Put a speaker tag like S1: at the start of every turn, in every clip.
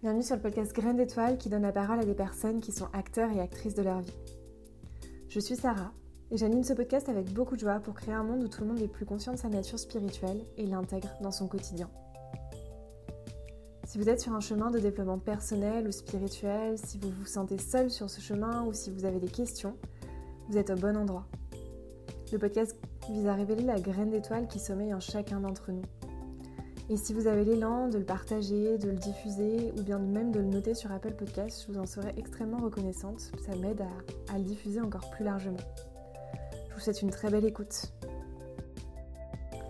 S1: Bienvenue sur le podcast Graines d'étoiles qui donne la parole à des personnes qui sont acteurs et actrices de leur vie. Je suis Sarah et j'anime ce podcast avec beaucoup de joie pour créer un monde où tout le monde est plus conscient de sa nature spirituelle et l'intègre dans son quotidien. Si vous êtes sur un chemin de développement personnel ou spirituel, si vous vous sentez seul sur ce chemin ou si vous avez des questions, vous êtes au bon endroit. Le podcast vise à révéler la graine d'étoile qui sommeille en chacun d'entre nous et si vous avez l'élan de le partager, de le diffuser ou bien même de le noter sur Apple Podcast, je vous en serais extrêmement reconnaissante. Ça m'aide à, le diffuser encore plus largement. Je vous souhaite une très belle écoute.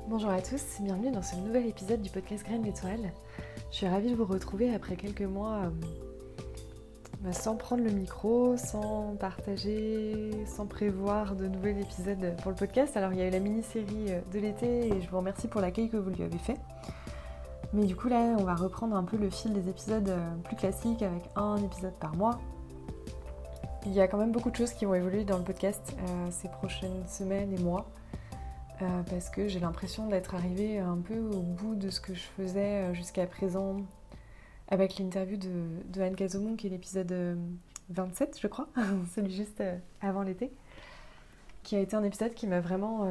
S1: Bonjour à tous, bienvenue dans ce nouvel épisode du podcast Graines d'étoiles. Je suis ravie de vous retrouver après quelques mois euh, bah, sans prendre le micro, sans partager, sans prévoir de nouveaux épisodes pour le podcast. Alors il y a eu la mini-série euh, de l'été et je vous remercie pour l'accueil que vous lui avez fait. Mais du coup là, on va reprendre un peu le fil des épisodes euh, plus classiques avec un épisode par mois. Il y a quand même beaucoup de choses qui vont évoluer dans le podcast euh, ces prochaines semaines et mois. Euh, parce que j'ai l'impression d'être arrivée un peu au bout de ce que je faisais jusqu'à présent avec l'interview de, Anne Kazomon qui est l'épisode 27 je crois, celui juste avant l'été, qui a été un épisode qui m'a vraiment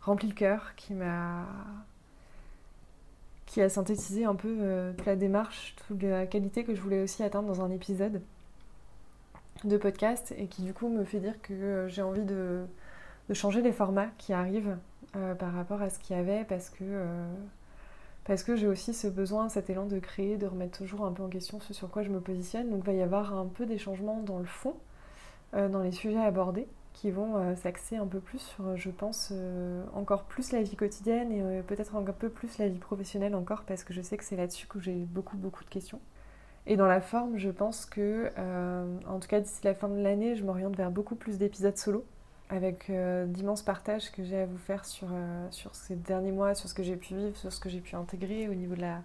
S1: rempli le cœur, qui m'a qui a synthétisé un peu euh, toute la démarche, toute la qualité que je voulais aussi atteindre dans un épisode de podcast et qui du coup me fait dire que euh, j'ai envie de, changer les formats qui arrivent euh, par rapport à ce qu'il y avait parce que, parce que j'ai aussi ce besoin, cet élan de créer, de remettre toujours un peu en question ce sur quoi je me positionne. Donc il va y avoir un peu des changements dans le fond, dans les sujets abordés qui vont euh, s'axer un peu plus sur, euh, je pense, euh, encore plus la vie quotidienne et peut-être un peu plus la vie professionnelle encore, parce que je sais que c'est là-dessus que j'ai beaucoup, beaucoup de questions. Et dans la forme, je pense que, en tout cas d'ici la fin de l'année, je m'oriente vers beaucoup plus d'épisodes solo, avec d'immenses partages que j'ai à vous faire sur, sur ces derniers mois, sur ce que j'ai pu vivre, sur ce que j'ai pu intégrer au niveau de la,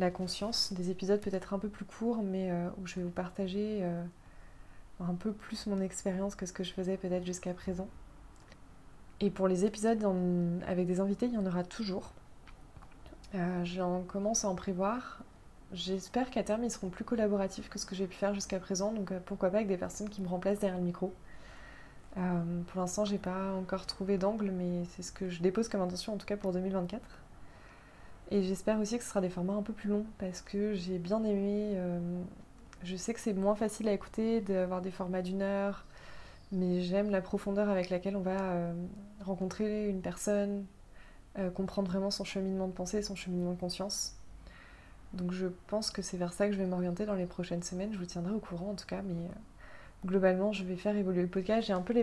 S1: la conscience. Des épisodes peut-être un peu plus courts, mais où je vais vous partager un peu plus mon expérience que ce que je faisais peut-être jusqu'à présent. Et pour les épisodes avec des invités, il y en aura toujours. Euh, J'en commence à en prévoir. J'espère qu'à terme, ils seront plus collaboratifs que ce que j'ai pu faire jusqu'à présent. Donc euh, pourquoi pas avec des personnes qui me remplacent derrière le micro. Euh, pour l'instant, j'ai pas encore trouvé d'angle, mais c'est ce que je dépose comme intention, en tout cas pour 2024. Et j'espère aussi que ce sera des formats un peu plus longs, parce que j'ai bien aimé je sais que c'est moins facile à écouter d'avoir des formats d'une heure, mais j'aime la profondeur avec laquelle on va euh, rencontrer une personne, euh, comprendre vraiment son cheminement de pensée, son cheminement de conscience. Donc je pense que c'est vers ça que je vais m'orienter dans les prochaines semaines. Je vous tiendrai au courant en tout cas, mais euh, globalement je vais faire évoluer le podcast. J'ai un peu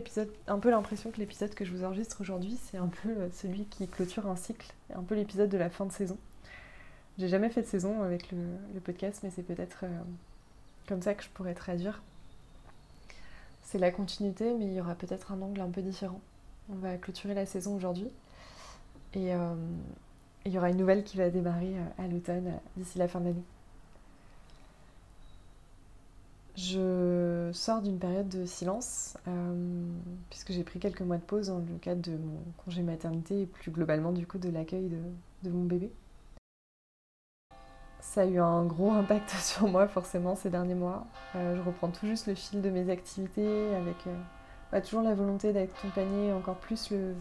S1: un peu l'impression que l'épisode que je vous enregistre aujourd'hui, c'est un peu celui qui clôture un cycle, un peu l'épisode de la fin de saison. J'ai jamais fait de saison avec le podcast, mais c'est peut-être comme ça que je pourrais traduire. C'est la continuité, mais il y aura peut-être un angle un peu différent. On va clôturer la saison aujourd'hui. Et euh, il y aura une nouvelle qui va démarrer euh, à l'automne, euh, d'ici la fin de l'année. Je sors d'une période de silence, puisque j'ai pris quelques mois de pause dans le cadre de mon congé maternité et plus globalement du coup de l'accueil de mon bébé ça a eu un gros impact sur moi forcément ces derniers mois. Euh, je reprends tout juste le fil de mes activités avec euh, bah, toujours la volonté d'accompagner encore plus le,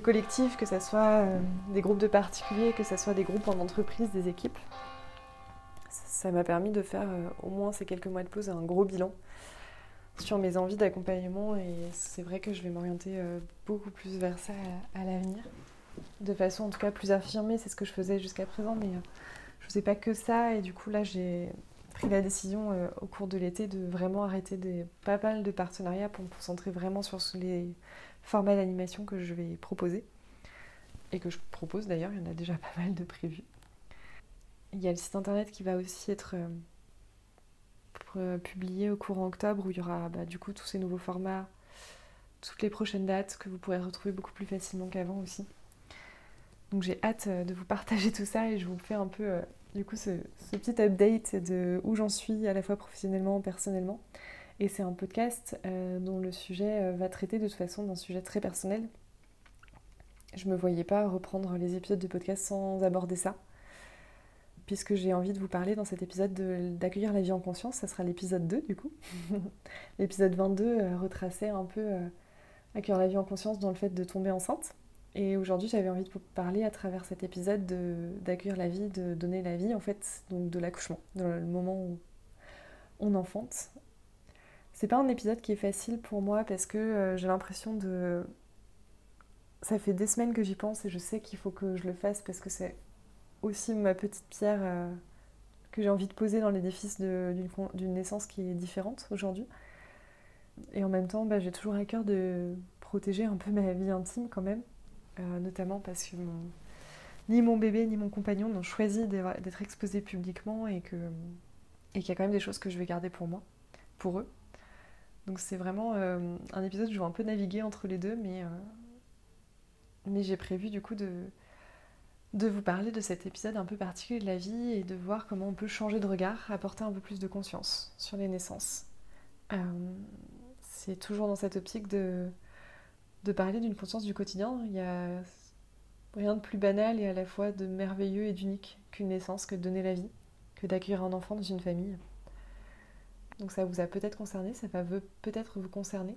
S1: collectif, que ce soit euh, des groupes de particuliers, que ce soit des groupes en entreprise, des équipes. Ça m'a permis de faire au moins ces quelques mois de pause un gros bilan sur mes envies d'accompagnement et c'est vrai que je vais m'orienter beaucoup plus vers ça à, à l'avenir. De façon en tout cas plus affirmée, c'est ce que je faisais jusqu'à présent, mais je faisais pas que ça et du coup là j'ai pris la décision euh, au cours de l'été de vraiment arrêter pas mal de partenariats pour me concentrer vraiment sur les formats d'animation que je vais proposer et que je propose d'ailleurs, il y en a déjà pas mal de prévus. Il y a le site internet qui va aussi être euh, euh, publié au courant octobre où il y aura bah, du coup tous ces nouveaux formats, toutes les prochaines dates que vous pourrez retrouver beaucoup plus facilement qu'avant aussi. Donc j'ai hâte de vous partager tout ça et je vous fais un peu du coup ce, petit update de où j'en suis à la fois professionnellement, personnellement. Et c'est un podcast euh, dont le sujet euh, va traiter de toute façon d'un sujet très personnel. Je me voyais pas reprendre les épisodes de podcast sans aborder ça. puisque j'ai envie de vous parler dans cet épisode d'accueillir la vie en conscience. Ça sera l'épisode 2 du coup. l'épisode 22 euh, retraçait un peu euh, accueillir la vie en conscience dans le fait de tomber enceinte. Et aujourd'hui, j'avais envie de parler à travers cet épisode d'accueillir la vie, de donner la vie, en fait, donc de l'accouchement, dans le moment où on enfante. C'est pas un épisode qui est facile pour moi parce que euh, j'ai l'impression de. Ça fait des semaines que j'y pense et je sais qu'il faut que je le fasse parce que c'est aussi ma petite pierre euh, que j'ai envie de poser dans l'édifice d'une naissance qui est différente aujourd'hui. Et en même temps, bah, j'ai toujours à cœur de protéger un peu ma vie intime quand même, euh, notamment parce que ni mon bébé ni mon compagnon n'ont choisi d'être exposés publiquement et qu'il et qu'il y a quand même des choses que je vais garder pour moi, pour eux. Donc c'est vraiment euh, un épisode où je vais un peu naviguer entre les deux, mais, mais j'ai prévu du coup de, de vous parler de cet épisode un peu particulier de la vie et de voir comment on peut changer de regard, apporter un peu plus de conscience sur les naissances. Euh, c'est toujours dans cette optique de, de parler d'une conscience du quotidien. Il n'y a rien de plus banal et à la fois de merveilleux et d'unique qu'une naissance, que de donner la vie, que d'accueillir un enfant dans une famille. Donc ça vous a peut-être concerné, ça va peut-être vous concerner.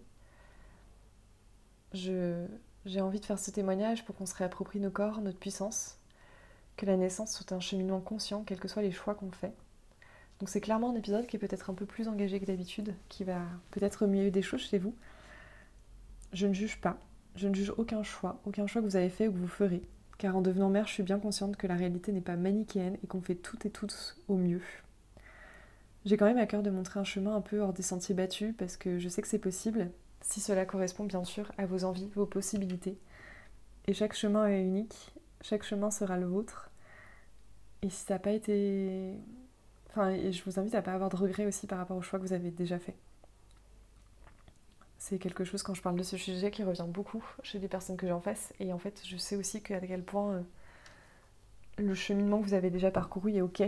S1: j'ai envie de faire ce témoignage pour qu'on se réapproprie nos corps, notre puissance, que la naissance soit un cheminement conscient, quels que soient les choix qu'on fait. Donc c'est clairement un épisode qui est peut-être un peu plus engagé que d'habitude, qui va peut-être mieux des choses chez vous. Je ne juge pas, je ne juge aucun choix, aucun choix que vous avez fait ou que vous ferez, car en devenant mère, je suis bien consciente que la réalité n'est pas manichéenne et qu'on fait toutes et tous au mieux. J'ai quand même à cœur de montrer un chemin un peu hors des sentiers battus, parce que je sais que c'est possible, si cela correspond bien sûr à vos envies, vos possibilités. Et chaque chemin est unique, chaque chemin sera le vôtre, et si ça n'a pas été. Enfin, je vous invite à pas avoir de regrets aussi par rapport au choix que vous avez déjà fait. C'est quelque chose, quand je parle de ce sujet, qui revient beaucoup chez les personnes que j'ai en face. Et en fait, je sais aussi à quel point euh, le cheminement que vous avez déjà parcouru est OK.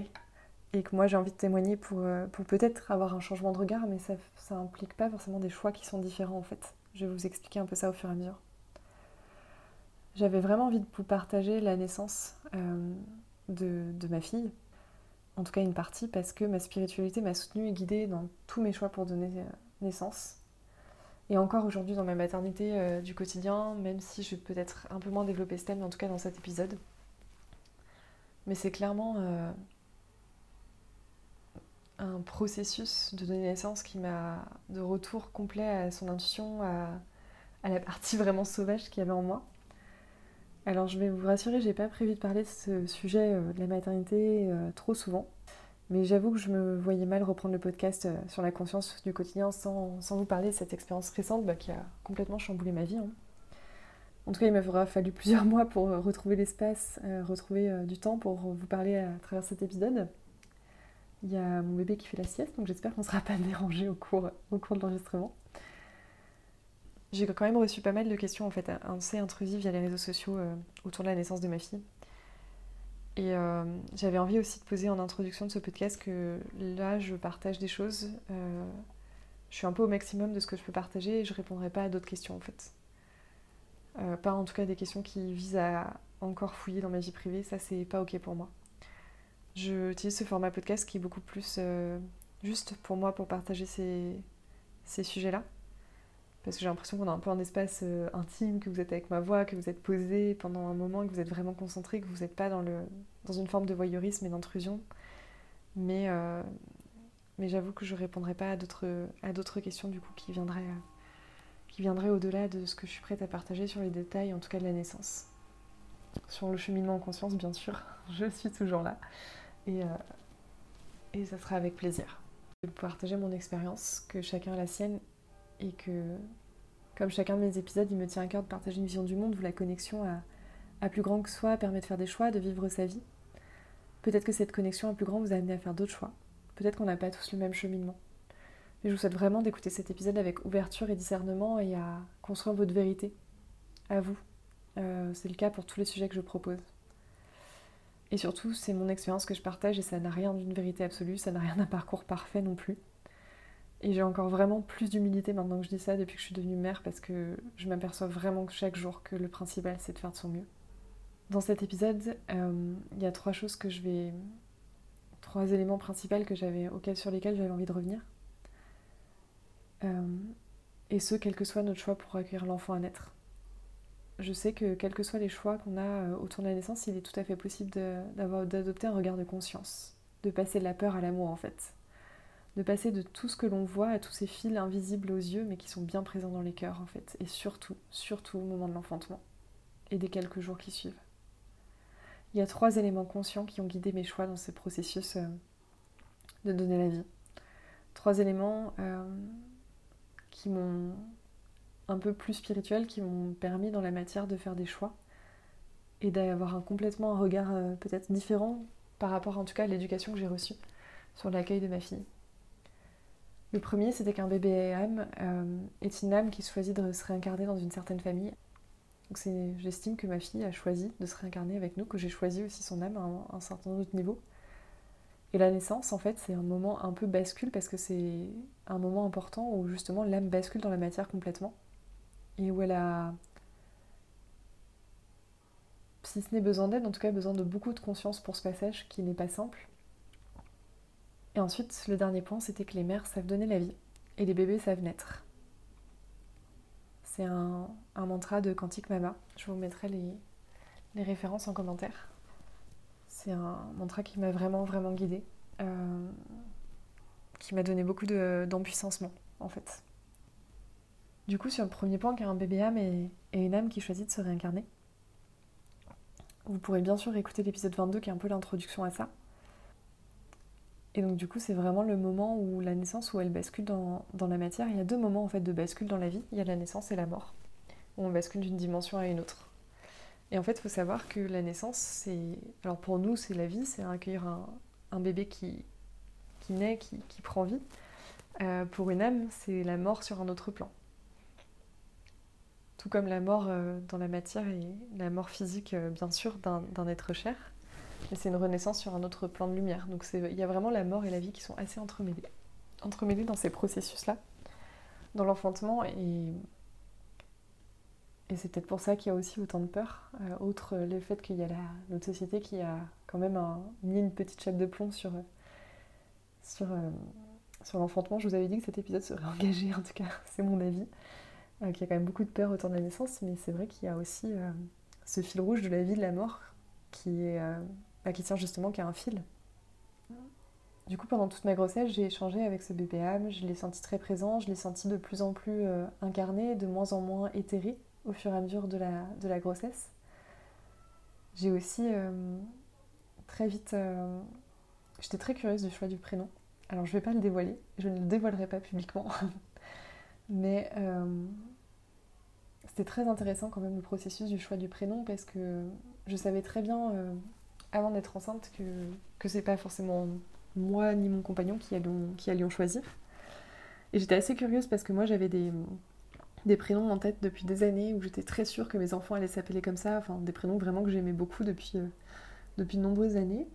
S1: Et que moi, j'ai envie de témoigner pour, euh, pour peut-être avoir un changement de regard, mais ça n'implique pas forcément des choix qui sont différents en fait. Je vais vous expliquer un peu ça au fur et à mesure. J'avais vraiment envie de vous partager la naissance. Euh, de, ma fille, en tout cas une partie, parce que ma spiritualité m'a soutenue et guidée dans tous mes choix pour donner naissance. Et encore aujourd'hui dans ma maternité euh, du quotidien, même si je vais peut-être un peu moins développer ce thème, en tout cas dans cet épisode. Mais c'est clairement euh, un processus de donner naissance qui m'a de retour complet à son intuition, à, la partie vraiment sauvage qu'il y avait en moi. Alors je vais vous rassurer, j'ai pas prévu de parler de ce sujet euh, de la maternité trop souvent. Mais j'avoue que je me voyais mal reprendre le podcast euh, sur la conscience du quotidien sans, vous parler de cette expérience récente bah, qui a complètement chamboulé ma vie. Hein. En tout cas, il m'aura fallu plusieurs mois pour retrouver l'espace, retrouver du temps pour vous parler à travers cet épisode. Il y a mon bébé qui fait la sieste, donc j'espère qu'on ne sera pas dérangé au cours, au cours de l'enregistrement. J'ai quand même reçu pas mal de questions en fait assez intrusives via les réseaux sociaux euh, autour de la naissance de ma fille. Et euh, j'avais envie aussi de poser en introduction de ce podcast que là je partage des choses. Euh, je suis un peu au maximum de ce que je peux partager et je répondrai pas à d'autres questions en fait. pas en tout cas des questions qui visent à encore fouiller dans ma vie privée, ça c'est pas ok pour moi. J'utilise ce format podcast qui est beaucoup plus juste pour moi pour partager ces sujets-là parce que j'ai l'impression qu'on a un peu un espace euh, intime, que vous êtes avec ma voix, que vous êtes posé pendant un moment, que vous êtes vraiment concentré, que vous n'êtes pas dans, le, dans une forme de voyeurisme et d'intrusion. Mais, euh, mais j'avoue que je ne répondrai pas à d'autres questions du coup qui viendraient, qui viendraient au-delà de ce que je suis prête à partager sur les détails, en tout cas de la naissance. Sur le cheminement en conscience, bien sûr, je suis toujours là. Et, euh, et ça sera avec plaisir. de partager mon expérience, que chacun a la sienne et que, comme chacun de mes épisodes, il me tient à cœur de partager une vision du monde où la connexion à, plus grand que soi permet de faire des choix, de vivre sa vie. Peut-être que cette connexion à plus grand vous a amené à faire d'autres choix. Peut-être qu'on n'a pas tous le même cheminement. Mais je vous souhaite vraiment d'écouter cet épisode avec ouverture et discernement et à construire votre vérité. À vous. Euh, c'est le cas pour tous les sujets que je propose. Et surtout, c'est mon expérience que je partage et ça n'a rien d'une vérité absolue, ça n'a rien d'un parcours parfait non plus. Et j'ai encore vraiment plus d'humilité maintenant que je dis ça depuis que je suis devenue mère parce que je m'aperçois vraiment chaque jour que le principal c'est de faire de son mieux. Dans cet épisode, euh, il y a trois choses que je vais trois éléments principaux que j'avais, sur lesquels j'avais envie de revenir. Euh, et ce, quel que soit notre choix pour accueillir l'enfant à naître. Je sais que quels que soient les choix qu'on a euh, autour de la naissance, il est tout à fait possible d'adopter un regard de conscience, de passer de la peur à l'amour en fait, de passer de tout ce que l'on voit à tous ces fils invisibles aux yeux mais qui sont bien présents dans les cœurs en fait, et surtout, surtout au moment de l'enfantement et des quelques jours qui suivent. Il y a trois éléments conscients qui ont guidé mes choix dans ce processus euh, de donner la vie. Trois éléments euh, qui m'ont un peu plus spirituels, qui m'ont permis dans la matière de faire des choix et d'avoir complètement un regard euh, peut-être différent par rapport en tout cas à l'éducation que j'ai reçue sur l'accueil de ma fille. Le premier, c'était qu'un bébé âme est une âme qui choisit de se réincarner dans une certaine famille donc j'estime que ma fille a choisi de se réincarner avec nous, que j'ai choisi aussi son âme à un, certain autre niveau. Et la naissance, en fait, c'est un moment un peu bascule parce que c'est un moment important où justement l'âme bascule dans la matière complètement et où elle a, si ce n'est besoin d'aide, en tout cas besoin de beaucoup de conscience pour ce passage qui n'est pas simple. Et ensuite, le dernier point, c'était que les mères savent donner la vie et les bébés savent naître. C'est un, mantra de Quantique Mama. Je vous mettrai les, références en commentaire. C'est un mantra qui m'a vraiment, vraiment guidée. Euh, qui m'a donné beaucoup d'empuissancement, en fait. Du coup, sur le premier point, car un bébé âme et, une âme qui choisit de se réincarner, vous pourrez bien sûr écouter l'épisode 22 qui est un peu l'introduction à ça. Et donc du coup, c'est vraiment le moment où la naissance, où elle bascule dans, la matière. Il y a deux moments en fait de bascule dans la vie. Il y a la naissance et la mort, où on bascule d'une dimension à une autre. Et en fait, il faut savoir que la naissance, c'est... Alors pour nous, c'est la vie, c'est accueillir un, bébé qui, naît, qui, prend vie. Euh, pour une âme, c'est la mort sur un autre plan. Tout comme la mort euh, dans la matière et la mort physique, euh, bien sûr, d'un être cher. Mais c'est une renaissance sur un autre plan de lumière. Donc il y a vraiment la mort et la vie qui sont assez entremêlées. Dans ces processus-là, dans l'enfantement. Et, c'est peut-être pour ça qu'il y a aussi autant de peur. Euh, outre le fait qu'il y a notre société qui a quand même mis une petite chape de plomb sur, euh, sur l'enfantement. Je vous avais dit que cet épisode serait engagé, en tout cas, c'est mon avis. Euh, qu'il y a quand même beaucoup de peur autour de la naissance, mais c'est vrai qu'il y a aussi ce fil rouge de la vie, de la mort, qui est bah, qui tient justement qu'à un fil. Du coup, pendant toute ma grossesse, j'ai échangé avec ce bébé âme, je l'ai senti très présent, je l'ai senti de plus en plus euh, incarné, de moins en moins éthéré au fur et à mesure de la, de la grossesse. J'ai aussi euh, très vite... Euh, j'étais très curieuse du choix du prénom. Alors je ne vais pas le dévoiler, je ne le dévoilerai pas publiquement. Mais c'était très intéressant quand même le processus du choix du prénom parce que je savais très bien avant d'être enceinte que, que c'est pas forcément moi ni mon compagnon qui allions, choisir. Et j'étais assez curieuse parce que moi j'avais des, des prénoms en tête depuis des années où j'étais très sûre que mes enfants allaient s'appeler comme ça, enfin des prénoms vraiment que j'aimais beaucoup depuis, euh, depuis de nombreuses années.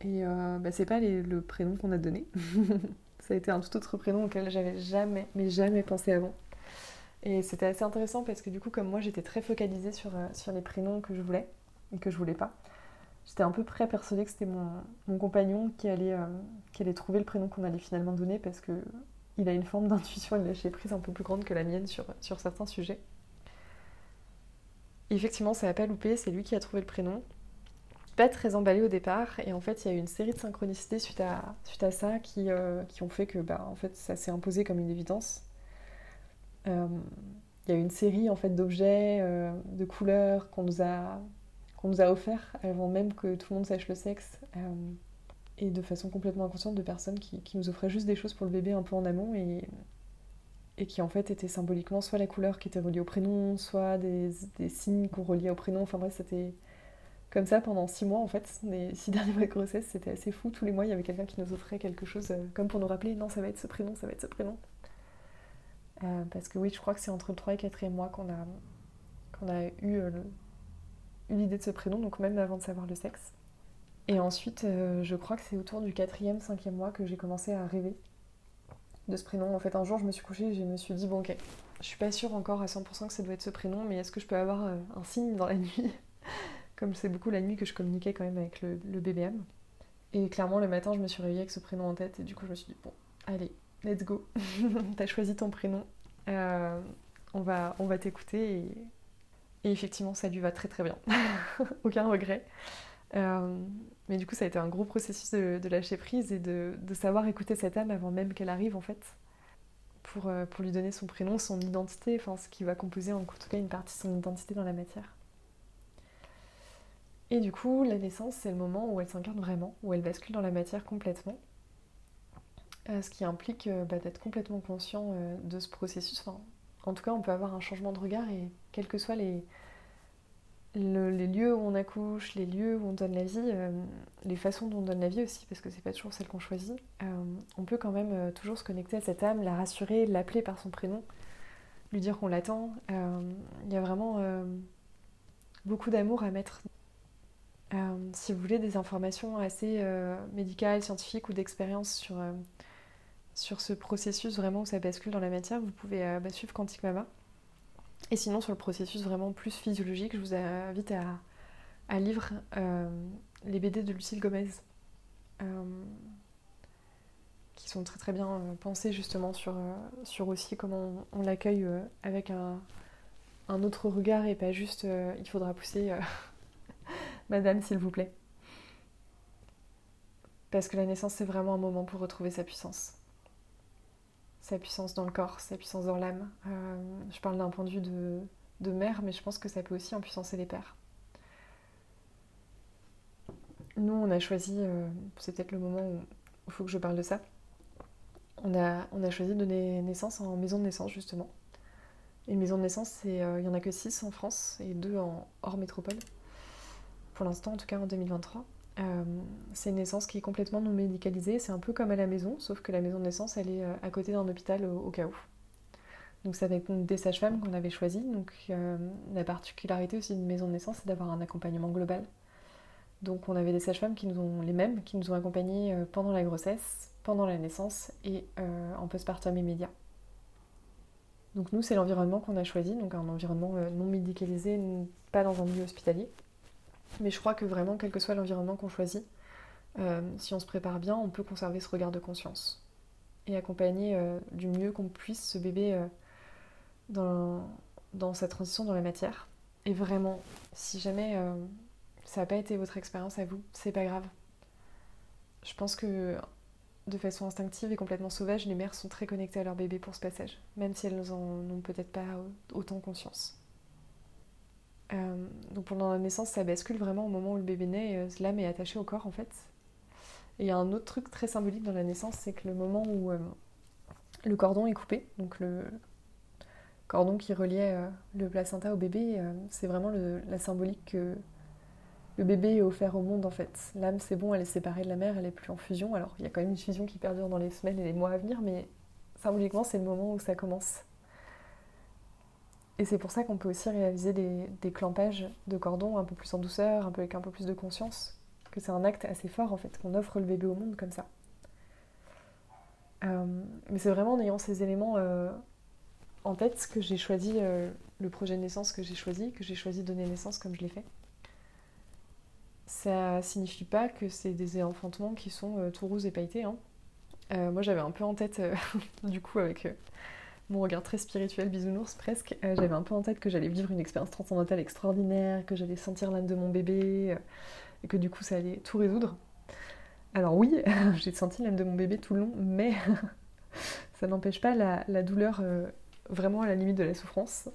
S1: Et euh, bah, c'est pas le prénom qu'on a donné. ça a été un tout autre prénom auquel j'avais jamais, mais jamais pensé avant. Et c'était assez intéressant parce que du coup, comme moi j'étais très focalisée sur, euh, sur les prénoms que je voulais et que je voulais pas, j'étais un peu près persuadée que c'était mon, compagnon qui allait, euh, qui allait trouver le prénom qu'on allait finalement donner parce que il a une forme d'intuition et de lâcher prise un peu plus grande que la mienne sur, sur certains sujets. effectivement, ça n'a pas loupé, c'est lui qui a trouvé le prénom. Pas très emballé au départ, et en fait, il y a eu une série de synchronicités suite à, suite à ça qui, euh, qui ont fait que bah, en fait, ça s'est imposé comme une évidence. Euh, il y a eu une série en fait d'objets, de couleurs qu'on nous a qu'on nous a offert avant même que tout le monde sache le sexe. Euh, et de façon complètement inconsciente de personnes qui, nous offraient juste des choses pour le bébé un peu en amont et, et qui en fait étaient symboliquement soit la couleur qui était reliée au prénom, soit des, signes qu'on reliait au prénom. Enfin bref, c'était comme ça pendant six mois en fait. Les six derniers mois de grossesse, c'était assez fou. Tous les mois, il y avait quelqu'un qui nous offrait quelque chose euh, comme pour nous rappeler non, ça va être ce prénom, ça va être ce prénom. Euh, parce que oui, je crois que c'est entre le 3 et 4 mois qu'on a, qu'on a eu le, l'idée de ce prénom, donc même avant de savoir le sexe. Et ensuite, euh, je crois que c'est autour du quatrième, cinquième mois que j'ai commencé à rêver de ce prénom. En fait, un jour, je me suis couchée et je me suis dit, bon, ok, je suis pas sûre encore à 100% que ça doit être ce prénom, mais est-ce que je peux avoir euh, un signe dans la nuit Comme c'est beaucoup la nuit que je communiquais quand même avec le, le bébé Et clairement, le matin, je me suis réveillée avec ce prénom en tête et du coup, je me suis dit, bon, allez, let's go. T'as choisi ton prénom. Euh, on va, on va t'écouter et, effectivement, ça lui va très très bien. Aucun regret. Euh, mais du coup, ça a été un gros processus de, lâcher prise et de, savoir écouter cette âme avant même qu'elle arrive en fait. Pour, euh, pour, lui donner son prénom, son identité, enfin ce qui va composer en tout cas une partie de son identité dans la matière. Et du coup, la naissance, c'est le moment où elle s'incarne vraiment, où elle bascule dans la matière complètement. Euh, ce qui implique bah, d'être complètement conscient de ce processus. En tout cas, on peut avoir un changement de regard et quels que soient les, les lieux où on accouche, les lieux où on donne la vie, les façons dont on donne la vie aussi, parce que c'est pas toujours celle qu'on choisit, on peut quand même toujours se connecter à cette âme, la rassurer, l'appeler par son prénom, lui dire qu'on l'attend. Il y a vraiment beaucoup d'amour à mettre euh, si vous voulez des informations assez euh, médicales, scientifiques ou d'expérience sur, euh, sur ce processus vraiment où ça bascule dans la matière, vous pouvez bah, suivre Quantique Mama. Et sinon, sur le processus vraiment plus physiologique, je vous invite à, à lire les BD de Lucille Gomez, qui sont très très bien pensés justement sur, sur aussi comment on, l'accueille avec un, un, autre regard et pas juste il faudra pousser Madame, s'il vous plaît. Parce que la naissance, c'est vraiment un moment pour retrouver sa puissance. Sa puissance dans le corps, sa puissance dans l'âme. Euh, je parle d'un point de vue de, mère, mais je pense que ça peut aussi impuissancer les pères. Nous, on a choisi, euh, c'est peut-être le moment où il faut que je parle de ça. On a, on a choisi de donner naissance en maison de naissance, justement. Une maison de naissance, euh, il n'y en a que 6 en France et 2 en hors métropole pour l'instant en tout cas en 2023. Euh, c'est une naissance qui est complètement non médicalisée, c'est un peu comme à la maison, sauf que la maison de naissance elle est euh, à côté d'un hôpital au, cas où. Donc c'est avec des sages-femmes qu'on avait choisi. Donc euh, la particularité aussi d'une maison de naissance, c'est d'avoir un accompagnement global. Donc on avait des sages-femmes qui nous ont les mêmes, qui nous ont accompagnés pendant la grossesse, pendant la naissance et en postpartum immédiat. Donc nous c'est l'environnement qu'on a choisi, donc un environnement non médicalisé, pas dans un milieu hospitalier. Mais je crois que vraiment, quel que soit l'environnement qu'on choisit, euh, si on se prépare bien, on peut conserver ce regard de conscience et accompagner euh, du mieux qu'on puisse ce bébé euh, dans, dans sa transition dans la matière. Et vraiment, si jamais ça n'a pas été votre expérience à vous, c'est pas grave. Je pense que de façon instinctive et complètement sauvage, les mères sont très connectées à leur bébé pour ce passage, même si elles n'en ont peut-être pas autant conscience. Euh, donc pendant la naissance, ça bascule vraiment au moment où le bébé naît, euh, l'âme est attachée au corps en fait. Et il y a un autre truc très symbolique dans la naissance, c'est que le moment où euh, le cordon est coupé, donc le cordon qui reliait le placenta au bébé, c'est vraiment la symbolique que le bébé est offert au monde en fait. L'âme c'est bon, elle est séparée de la mère, elle est plus en fusion. Alors il y a quand même une fusion qui perdure dans les semaines et les mois à venir, mais symboliquement c'est le moment où ça commence. Et c'est pour ça qu'on peut aussi réaliser des, clampages de cordon un peu plus en douceur, un peu avec un peu plus de conscience, que c'est un acte assez fort en fait, qu'on offre le bébé au monde comme ça. Euh, mais c'est vraiment en ayant ces éléments euh, en tête que j'ai choisi euh, le projet de naissance que j'ai choisi, que j'ai choisi de donner naissance comme je l'ai fait. Ça signifie pas que c'est des enfantements qui sont tout roses et pailletés. Hein. moi j'avais un peu en tête, du coup, avec mon regard très spirituel, bisounours presque, euh, j'avais un peu en tête que j'allais vivre une expérience transcendantale extraordinaire, que j'allais sentir l'âme de mon bébé, euh, et que du coup ça allait tout résoudre. Alors oui, j'ai senti l'âme de mon bébé tout le long, mais ça n'empêche pas la, douleur euh, vraiment à la limite de la souffrance.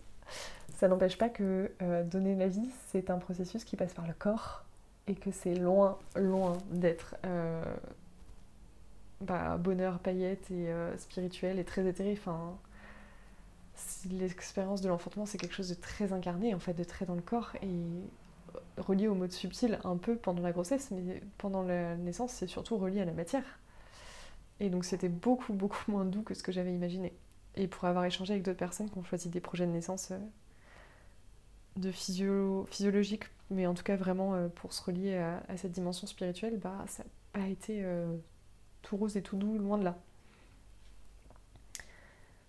S1: Ça n'empêche pas que donner la vie, c'est un processus qui passe par le corps, et que c'est loin, loin d'être bah, bonheur, paillettes et spirituel et très éthéré. L'expérience de l'enfantement, c'est quelque chose de très incarné, en fait, de très dans le corps et relié au mode subtil un peu pendant la grossesse, mais pendant la naissance, c'est surtout relié à la matière. Et donc c'était beaucoup, beaucoup moins doux que ce que j'avais imaginé. Et pour avoir échangé avec d'autres personnes qui ont choisi des projets de naissance euh, de physio physiologique, mais en tout cas vraiment euh, pour se relier à, cette dimension spirituelle, bah ça n'a pas été euh, tout rose et tout doux, loin de là.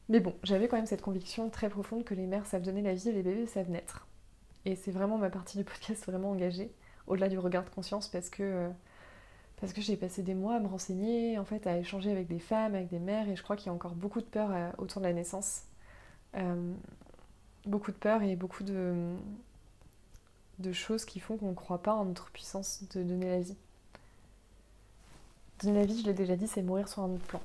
S1: Mais bon, j'avais quand même cette conviction très profonde que les mères savent donner la vie et les bébés savent naître. Et c'est vraiment ma partie du podcast vraiment engagée, au-delà du regard de conscience, parce que, euh, parce que j'ai passé des mois à me renseigner, en fait, à échanger avec des femmes, avec des mères, et je crois qu'il y a encore beaucoup de peur euh, autour de la naissance. Euh, beaucoup de peur et beaucoup de, de choses qui font qu'on ne croit pas en notre puissance de donner la vie. Donner la vie, je l'ai déjà dit, c'est mourir sur un autre plan.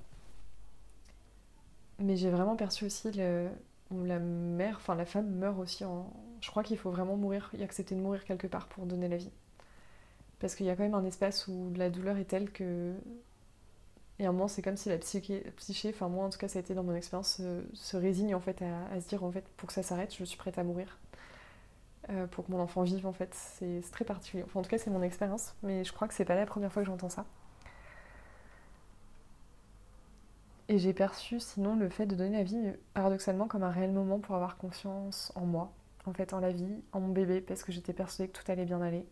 S1: Mais j'ai vraiment perçu aussi la mère, enfin la femme meurt aussi en... Je crois qu'il faut vraiment mourir et accepter de mourir quelque part pour donner la vie. Parce qu'il y a quand même un espace où la douleur est telle que. Et à un moment, c'est comme si la psyché, psyché, enfin moi en tout cas, ça a été dans mon expérience, se, résigne en fait à, se dire en fait, pour que ça s'arrête, je suis prête à mourir. Euh, pour que mon enfant vive en fait. C'est très particulier. En tout cas, c'est mon expérience, mais je crois que c'est pas la première fois que j'entends ça. Et j'ai perçu sinon le fait de donner la vie paradoxalement comme un réel moment pour avoir confiance en moi, en fait en la vie, en mon bébé, parce que j'étais persuadée que tout allait bien aller,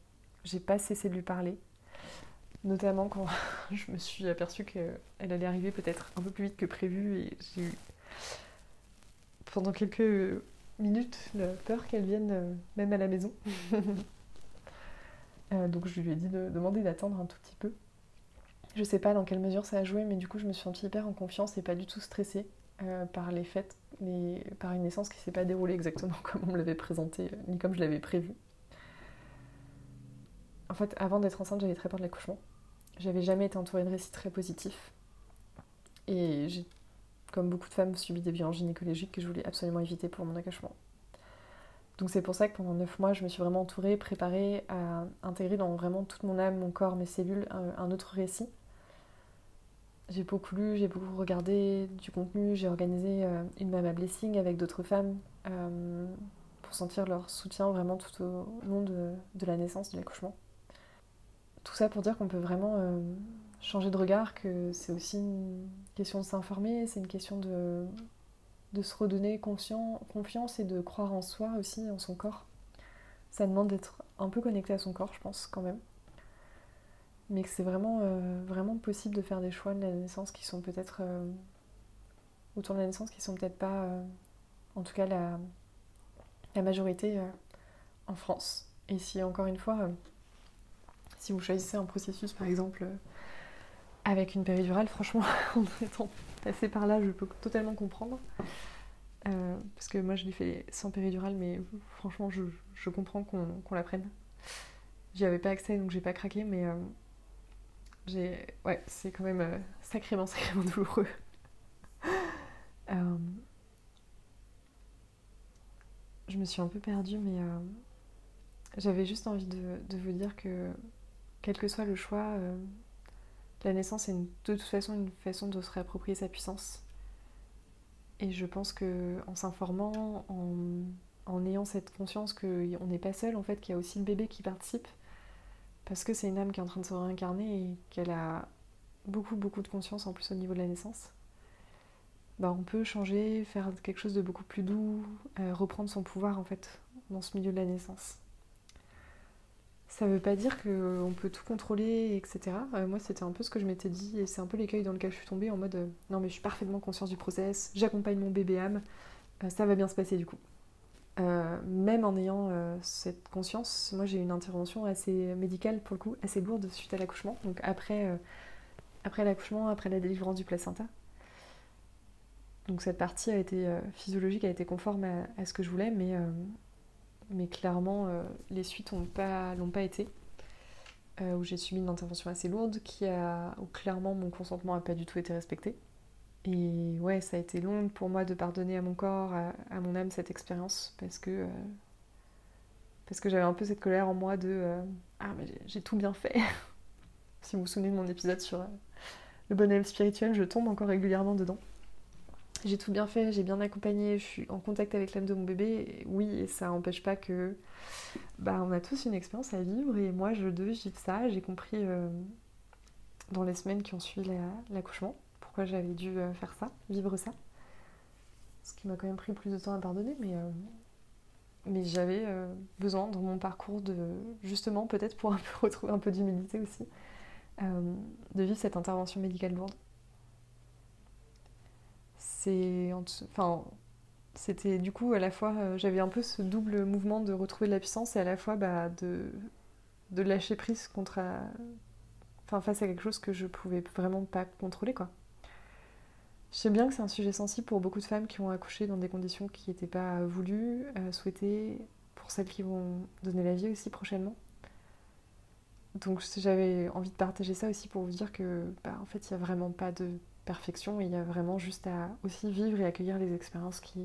S1: j'ai pas cessé de lui parler. Notamment quand je me suis aperçue qu'elle allait arriver peut-être un peu plus vite que prévu et j'ai eu pendant quelques minutes la peur qu'elle vienne euh, même à la maison. Euh, donc je lui ai dit de demander d'attendre un tout petit peu. Je sais pas dans quelle mesure ça a joué, mais du coup je me suis sentie hyper en confiance et pas du tout stressée euh, par les fêtes, mais par une naissance qui s'est pas déroulée exactement comme on me l'avait présenté, ni comme je l'avais prévu. En fait, avant d'être enceinte, j'avais très peur de l'accouchement. J'avais jamais été entourée de récits très positifs. Et j'ai, comme beaucoup de femmes, subi des violences gynécologiques que je voulais absolument éviter pour mon accouchement. Donc c'est pour ça que pendant 9 mois, je me suis vraiment entourée, préparée à intégrer dans vraiment toute mon âme, mon corps, mes cellules, un, autre récit. J'ai beaucoup lu, j'ai beaucoup regardé du contenu, j'ai organisé euh, une Mama Blessing avec d'autres femmes euh, pour sentir leur soutien vraiment tout au long de, la naissance, de l'accouchement. Tout ça pour dire qu'on peut vraiment euh, changer de regard, que c'est aussi une question de s'informer, c'est une question de, de se redonner confiance et de croire en soi aussi, en son corps. Ça demande d'être un peu connecté à son corps, je pense, quand même. Mais que c'est vraiment, euh, vraiment possible de faire des choix de la naissance qui sont peut-être. Euh, autour de la naissance qui sont peut-être pas. en tout cas, la, la majorité en France. Et si, encore une fois si vous choisissez un processus, par exemple, euh, avec une péridurale, franchement, en étant passé par là, je peux totalement comprendre. Euh, parce que moi, je l'ai fait sans péridurale, mais franchement, je, comprends qu'on la prenne. J'y avais pas accès, donc j'ai pas craqué, mais euh, j'ai. Ouais, c'est quand même sacrément, sacrément douloureux. je me suis un peu perdue, mais j'avais juste envie de vous dire que quel que soit le choix, euh, la naissance est de toute façon une façon de se réapproprier sa puissance. Et je pense que en s'informant, en, ayant cette conscience qu'on n'est pas seul, en fait, qu'il y a aussi le bébé qui participe, parce que c'est une âme qui est en train de se réincarner et qu'elle a beaucoup beaucoup de conscience en plus au niveau de la naissance, bah on peut changer, faire quelque chose de beaucoup plus doux, euh, reprendre son pouvoir en fait dans ce milieu de la naissance. Ça veut pas dire qu'on peut tout contrôler, etc. Euh, moi, c'était un peu ce que je m'étais dit, et c'est un peu l'écueil dans lequel je suis tombée en mode euh, non, mais je suis parfaitement consciente du process, j'accompagne mon bébé âme, ça va bien se passer du coup. Même en ayant cette conscience, moi j'ai eu une intervention assez médicale pour le coup, assez lourde suite à l'accouchement, donc après, après l'accouchement, après la délivrance du placenta. Donc cette partie a été physiologique, a été conforme à ce que je voulais, mais mais clairement, euh, les suites n'ont pas, pas été. Euh, où j'ai subi une intervention assez lourde, qui a, où clairement mon consentement n'a pas du tout été respecté. Et ouais, ça a été long pour moi de pardonner à mon corps, à, mon âme cette expérience, parce que, euh, parce que j'avais un peu cette colère en moi de Ah, mais j'ai tout bien fait. si vous vous souvenez de mon épisode sur le bonheur spirituel, je tombe encore régulièrement dedans j'ai tout bien fait, j'ai bien accompagné, je suis en contact avec l'âme de mon bébé, oui, et ça n'empêche pas que bah, on a tous une expérience à vivre et moi je devais vivre ça, j'ai compris euh, dans les semaines qui ont suivi l'accouchement pourquoi j'avais dû euh, faire ça, vivre ça. Ce qui m'a quand même pris plus de temps à pardonner, mais, euh, mais j'avais besoin dans mon parcours de justement peut-être pour un peu retrouver un peu d'humilité aussi, de vivre cette intervention médicale lourde c'était du coup à la fois euh, j'avais un peu ce double mouvement de retrouver de la puissance et à la fois bah, de, de lâcher prise contre face à quelque chose que je pouvais vraiment pas contrôler quoi. Je sais bien que c'est un sujet sensible pour beaucoup de femmes qui ont accouché dans des conditions qui n'étaient pas voulues, euh, souhaitées, pour celles qui vont donner la vie aussi prochainement. Donc j'avais envie de partager ça aussi pour vous dire que bah, en fait il n'y a vraiment pas de perfection, il y a vraiment juste à aussi vivre et accueillir les expériences qui,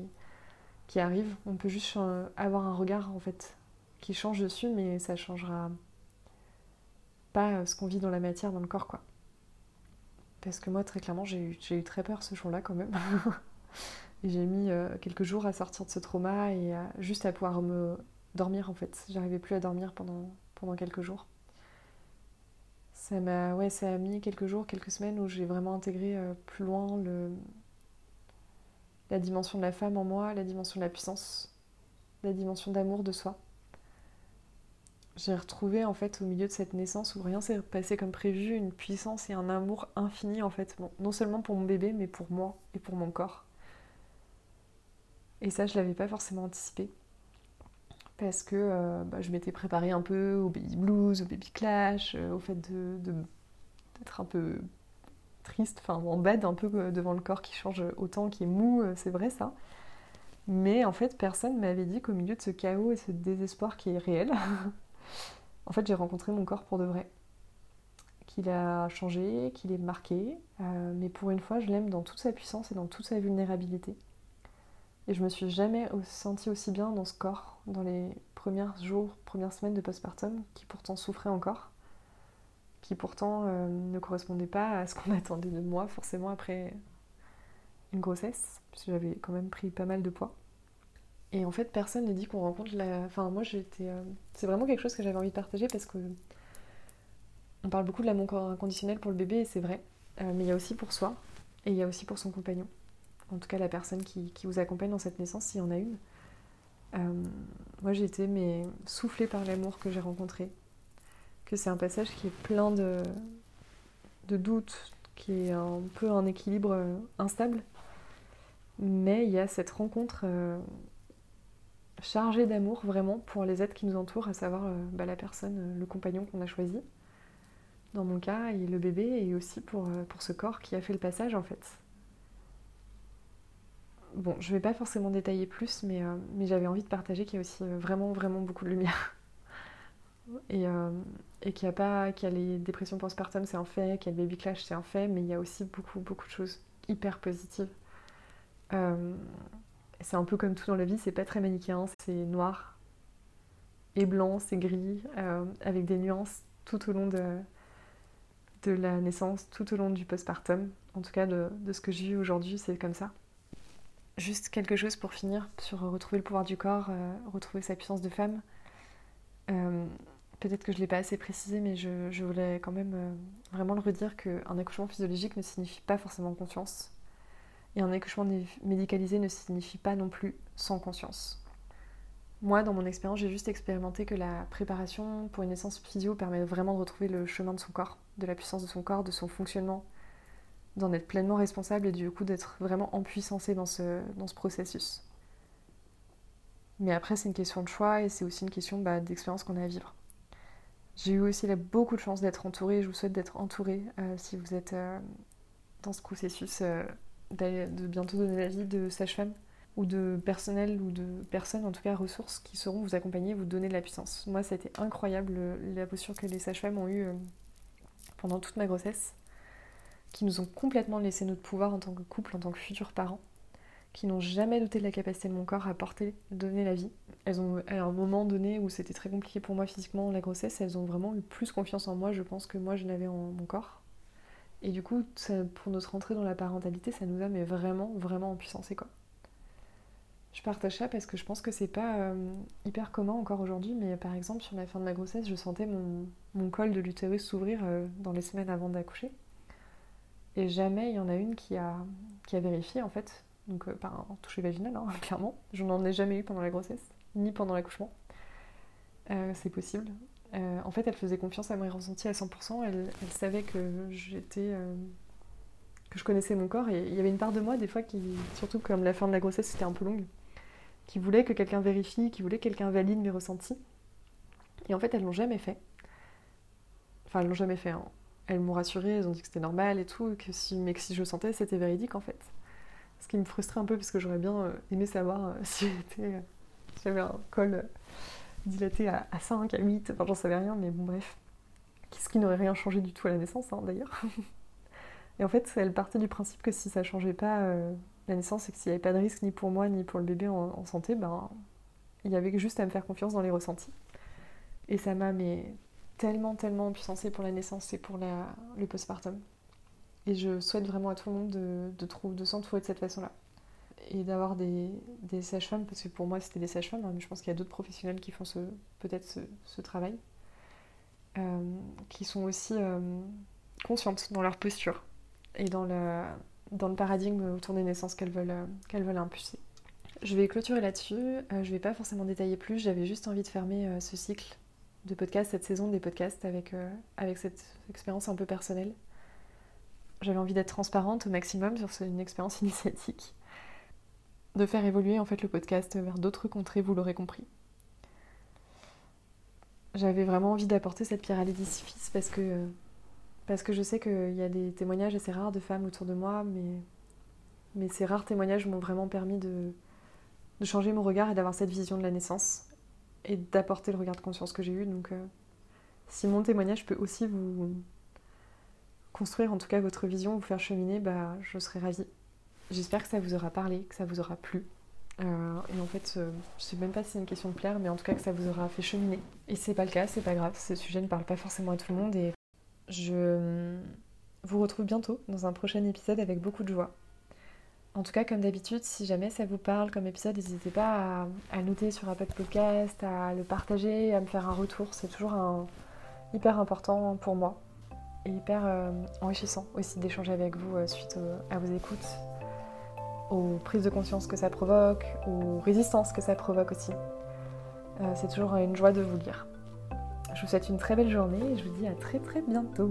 S1: qui arrivent. On peut juste avoir un regard en fait qui change dessus, mais ça changera pas ce qu'on vit dans la matière, dans le corps quoi. Parce que moi, très clairement, j'ai eu, eu, très peur ce jour-là quand même. j'ai mis euh, quelques jours à sortir de ce trauma et juste à pouvoir me dormir en fait. J'arrivais plus à dormir pendant, quelques jours. Ça m'a ouais, a mis quelques jours, quelques semaines où j'ai vraiment intégré euh, plus loin le, la dimension de la femme en moi, la dimension de la puissance, la dimension d'amour de soi j'ai retrouvé en fait au milieu de cette naissance où rien s'est passé comme prévu, une puissance et un amour infini en fait, non seulement pour mon bébé mais pour moi et pour mon corps. Et ça je l'avais pas forcément anticipé parce que euh, bah, je m'étais préparée un peu au baby blues, au baby clash, euh, au fait de, d'être un peu triste, enfin en bad un peu euh, devant le corps qui change autant, qui est mou, c'est vrai ça. Mais en fait personne m'avait dit qu'au milieu de ce chaos et ce désespoir qui est réel, en fait, j'ai rencontré mon corps pour de vrai. Qu'il a changé, qu'il est marqué, euh, mais pour une fois, je l'aime dans toute sa puissance et dans toute sa vulnérabilité. Et je me suis jamais sentie aussi bien dans ce corps, dans les premiers jours, premières semaines de postpartum, qui pourtant souffrait encore, qui pourtant euh, ne correspondait pas à ce qu'on attendait de moi, forcément après une grossesse, puisque j'avais quand même pris pas mal de poids. Et en fait, personne ne dit qu'on rencontre la. Enfin, moi, j'étais. Euh, c'est vraiment quelque chose que j'avais envie de partager parce que. On parle beaucoup de l'amour inconditionnel pour le bébé, et c'est vrai. Euh, mais il y a aussi pour soi, et il y a aussi pour son compagnon. En tout cas, la personne qui, vous accompagne dans cette naissance, s'il y en a une. Euh, moi, j'ai été mais, soufflée par l'amour que j'ai rencontré. Que c'est un passage qui est plein de, de doutes, qui est un peu un équilibre instable. Mais il y a cette rencontre chargé d'amour vraiment pour les êtres qui nous entourent, à savoir euh, bah, la personne, euh, le compagnon qu'on a choisi, dans mon cas, et le bébé, et aussi pour, euh, pour ce corps qui a fait le passage en fait. Bon, je vais pas forcément détailler plus, mais, mais j'avais envie de partager qu'il y a aussi vraiment, vraiment beaucoup de lumière. et, et qu'il y a pas, qu'il y a les dépressions postpartum, c'est un fait, qu'il y a le baby clash, c'est un fait, mais il y a aussi beaucoup, beaucoup de choses hyper positives. C'est un peu comme tout dans la vie, c'est pas très manichéen, c'est noir et blanc, c'est gris, euh, avec des nuances tout au long de, la naissance, tout au long du postpartum. En tout cas, de, ce que j'ai vu aujourd'hui, c'est comme ça. Juste quelque chose pour finir sur retrouver le pouvoir du corps, euh, retrouver sa puissance de femme. Euh, peut-être que je ne l'ai pas assez précisé, mais je, je voulais quand même vraiment le redire qu'un accouchement physiologique ne signifie pas forcément confiance. Et un accouchement médicalisé ne signifie pas non plus sans conscience. Moi, dans mon expérience, j'ai juste expérimenté que la préparation pour une naissance physio permet vraiment de retrouver le chemin de son corps, de la puissance de son corps, de son fonctionnement, d'en être pleinement responsable et du coup d'être vraiment empuissancé dans ce, dans ce processus. Mais après, c'est une question de choix et c'est aussi une question bah, d'expérience qu'on a à vivre. J'ai eu aussi beaucoup de chance d'être entourée, je vous souhaite d'être entourée euh, si vous êtes euh, dans ce processus euh, de bientôt donner la vie de sage-femme ou de personnel ou de personnes, en tout cas ressources, qui sauront vous accompagner, vous donner de la puissance. Moi, ça a été incroyable la posture que les sages-femmes ont eue euh, pendant toute ma grossesse, qui nous ont complètement laissé notre pouvoir en tant que couple, en tant que futurs parents, qui n'ont jamais douté de la capacité de mon corps à porter, donner la vie. Elles ont, à un moment donné où c'était très compliqué pour moi physiquement la grossesse, elles ont vraiment eu plus confiance en moi, je pense, que moi je n'avais en mon corps. Et du coup, pour notre entrée dans la parentalité, ça nous a mais vraiment, vraiment en puissance. quoi. Je partage ça parce que je pense que c'est pas euh, hyper commun encore aujourd'hui, mais par exemple, sur la fin de ma grossesse, je sentais mon, col de l'utérus s'ouvrir euh, dans les semaines avant d'accoucher. Et jamais il y en a une qui a, qui a vérifié en fait. Donc, euh, pas un toucher vaginal, hein, clairement. Je n'en ai jamais eu pendant la grossesse, ni pendant l'accouchement. c'est possible. Euh, en fait, elle faisait confiance à mes ressentis à 100%. Elle, savait que j'étais, euh, que je connaissais mon corps. Et il y avait une part de moi, des fois, qui, surtout comme la fin de la grossesse c'était un peu longue, qui voulait que quelqu'un vérifie, qui voulait que quelqu'un valide mes ressentis. Et en fait, elles l'ont jamais fait. Enfin, elles l'ont jamais fait. Hein. elles m'ont rassurée, elles ont dit que c'était normal et tout, que si, mais que si je sentais, c'était véridique en fait. Ce qui me frustrait un peu parce que j'aurais bien euh, aimé savoir si j'avais un col euh, dilaté à, 5, à 8, enfin j'en savais rien, mais bon bref. Ce qui n'aurait rien changé du tout à la naissance hein, d'ailleurs. et en fait, elle partait du principe que si ça changeait pas la naissance et que s'il n'y avait pas de risque ni pour moi ni pour le bébé en, santé, ben il y avait juste à me faire confiance dans les ressentis. Et ça m'a mais tellement, tellement puissancée pour la naissance et pour la, le postpartum. Et je souhaite vraiment à tout le monde de, de, de s'entourer de cette façon-là. Et d'avoir des, des sages-femmes, parce que pour moi c'était des sages-femmes, hein, mais je pense qu'il y a d'autres professionnels qui font peut-être ce, travail, euh, qui sont aussi euh, conscientes dans leur posture et dans le, dans le paradigme autour des naissances qu'elles veulent, euh, qu'elles veulent impulser. Je vais clôturer là-dessus, je vais pas forcément détailler plus, j'avais juste envie de fermer ce cycle de podcast, cette saison des podcasts avec, avec cette expérience un peu personnelle. J'avais envie d'être transparente au maximum sur une expérience initiatique, de faire évoluer en fait le podcast vers d'autres contrées, vous l'aurez compris. J'avais vraiment envie d'apporter cette pierre à l'édifice parce que, parce que je sais qu'il y a des témoignages assez rares de femmes autour de moi, mais, mais ces rares témoignages m'ont vraiment permis de, de changer mon regard et d'avoir cette vision de la naissance et d'apporter le regard de conscience que j'ai eu. Donc, euh, si mon témoignage peut aussi vous construire en tout cas votre vision, vous faire cheminer, bah, je serai ravie. J'espère que ça vous aura parlé, que ça vous aura plu. Euh, et en fait, euh, je sais même pas si c'est une question de plaire, mais en tout cas que ça vous aura fait cheminer. Et c'est pas le cas, c'est pas grave. Ce sujet ne parle pas forcément à tout le monde et je vous retrouve bientôt dans un prochain épisode avec beaucoup de joie. En tout cas, comme d'habitude, si jamais ça vous parle comme épisode, n'hésitez pas à, noter sur Apple Podcast, à le partager, à me faire un retour. C'est toujours hyper important pour moi et hyper euh, enrichissant aussi d'échanger avec vous euh, suite à vos écoutes, aux prises de conscience que ça provoque, aux résistances que ça provoque aussi. Euh, c'est toujours une joie de vous lire. Je vous souhaite une très belle journée et je vous dis à très très bientôt.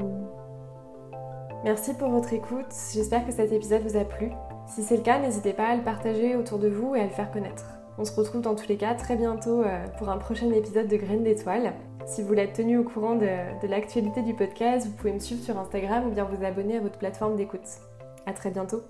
S1: Merci pour votre écoute, j'espère que cet épisode vous a plu. Si c'est le cas, n'hésitez pas à le partager autour de vous et à le faire connaître. On se retrouve dans tous les cas très bientôt euh, pour un prochain épisode de Graines d'étoiles. Si vous être tenu au courant de, de l'actualité du podcast, vous pouvez me suivre sur Instagram ou bien vous abonner à votre plateforme d'écoute. A très bientôt